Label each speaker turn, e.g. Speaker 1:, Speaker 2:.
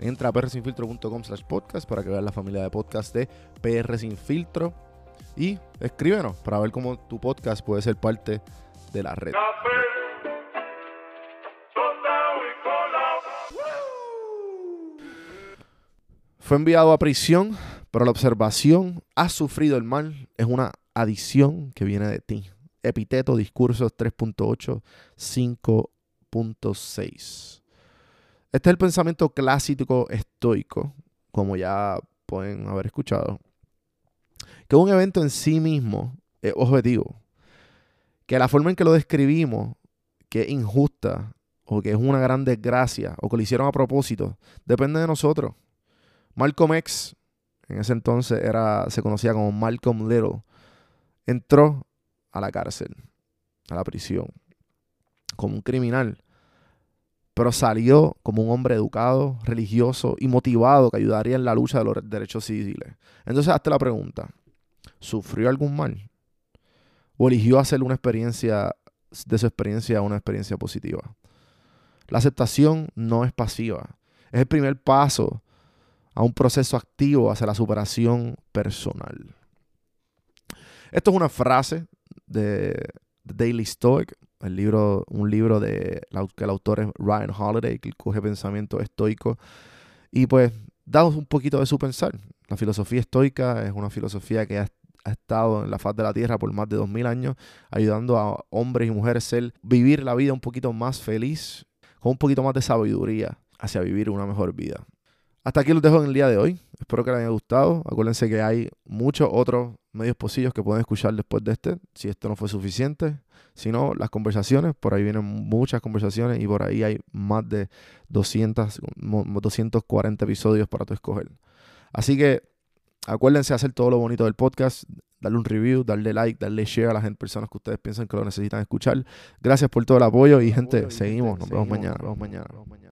Speaker 1: Entra a prsinfiltro.com slash podcast para que veas la familia de podcast de PR Sin Filtro y escríbenos para ver cómo tu podcast puede ser parte de la red. Fue enviado a prisión, pero la observación ha sufrido el mal es una adición que viene de ti. Epiteto Discursos 3.8, 5.6. Este es el pensamiento clásico estoico, como ya pueden haber escuchado, que un evento en sí mismo es objetivo, que la forma en que lo describimos, que es injusta, o que es una gran desgracia, o que lo hicieron a propósito, depende de nosotros. Malcolm X, en ese entonces era, se conocía como Malcolm Little, entró a la cárcel, a la prisión, como un criminal, pero salió como un hombre educado, religioso y motivado que ayudaría en la lucha de los derechos civiles. Entonces, hazte la pregunta, ¿sufrió algún mal? ¿O eligió hacer una experiencia, de su experiencia una experiencia positiva? La aceptación no es pasiva, es el primer paso a un proceso activo hacia la superación personal. Esto es una frase de Daily Stoic, el libro, un libro de que el autor es Ryan Holiday, que coge pensamiento estoico y pues da un poquito de su pensar. La filosofía estoica es una filosofía que ha, estado en la faz de la tierra por más de dos mil años, ayudando a hombres y mujeres a vivir la vida un poquito más feliz, con un poquito más de sabiduría hacia vivir una mejor vida. Hasta aquí los dejo en el día de hoy. Espero que les haya gustado. Acuérdense que hay muchos otros medios posibles que pueden escuchar después de este, si esto no fue suficiente. Si no, las conversaciones, por ahí vienen muchas conversaciones y por ahí hay más de 200, 240 episodios para tu escoger. Así que acuérdense de hacer todo lo bonito del podcast, darle un review, darle like, darle share a las personas que ustedes piensan que lo necesitan escuchar. Gracias por todo el apoyo y gente, seguimos, nos vemos mañana. Nos vemos mañana.